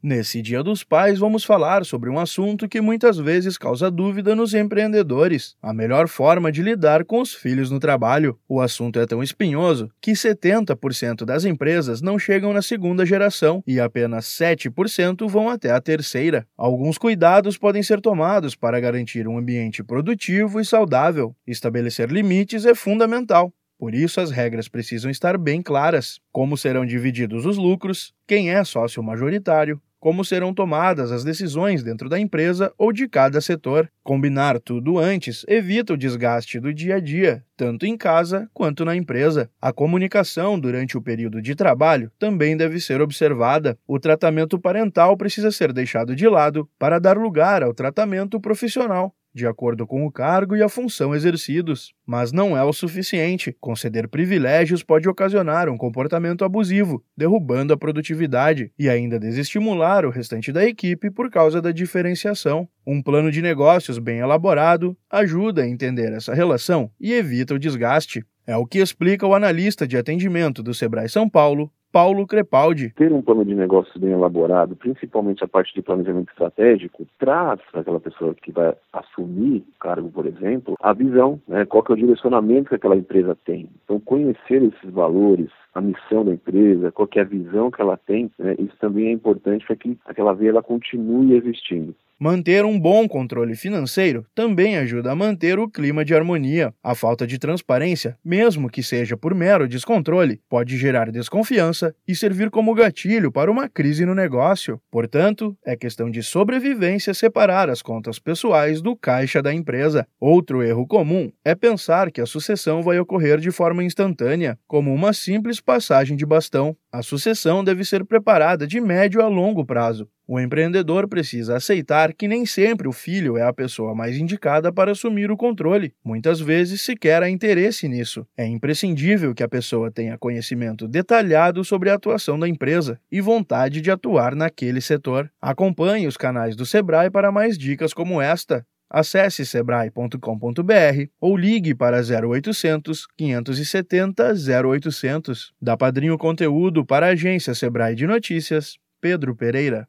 Nesse Dia dos Pais, vamos falar sobre um assunto que muitas vezes causa dúvida nos empreendedores: a melhor forma de lidar com os filhos no trabalho. O assunto é tão espinhoso que 70% das empresas não chegam na segunda geração e apenas 7% vão até a terceira. Alguns cuidados podem ser tomados para garantir um ambiente produtivo e saudável. Estabelecer limites é fundamental. Por isso, as regras precisam estar bem claras: como serão divididos os lucros, quem é sócio majoritário, como serão tomadas as decisões dentro da empresa ou de cada setor. Combinar tudo antes evita o desgaste do dia a dia, tanto em casa quanto na empresa. A comunicação durante o período de trabalho também deve ser observada. O tratamento parental precisa ser deixado de lado para dar lugar ao tratamento profissional de acordo com o cargo e a função exercidos. Mas não é o suficiente. Conceder privilégios pode ocasionar um comportamento abusivo, derrubando a produtividade e ainda desestimular o restante da equipe por causa da diferenciação. Um plano de negócios bem elaborado ajuda a entender essa relação e evita o desgaste. É o que explica o analista de atendimento do Sebrae São Paulo, Paulo Crepaldi. Ter um plano de negócios bem elaborado, principalmente a parte de planejamento estratégico, traz para aquela pessoa que vai assumir o cargo, por exemplo, a visão, né, qual é o direcionamento que aquela empresa tem. Então, conhecer esses valores, a missão da empresa, qual é a visão que ela tem, né, isso também é importante para que aquela veia ela continue existindo. Manter um bom controle financeiro também ajuda a manter o clima de harmonia. A falta de transparência, mesmo que seja por mero descontrole, pode gerar desconfiança e servir como gatilho para uma crise no negócio. Portanto, é questão de sobrevivência separar as contas pessoais do caixa da empresa. Outro erro comum é pensar que a sucessão vai ocorrer de forma instantânea, como uma simples passagem de bastão. A sucessão deve ser preparada de médio a longo prazo. O empreendedor precisa aceitar que nem sempre o filho é a pessoa mais indicada para assumir o controle. Muitas vezes sequer há interesse nisso. É imprescindível que a pessoa tenha conhecimento detalhado sobre a atuação da empresa e vontade de atuar naquele setor. Acompanhe os canais do Sebrae para mais dicas como esta. Acesse sebrae.com.br ou ligue para 0800 570 0800. Da Padrinho Conteúdo para a agência Sebrae de Notícias, Pedro Pereira.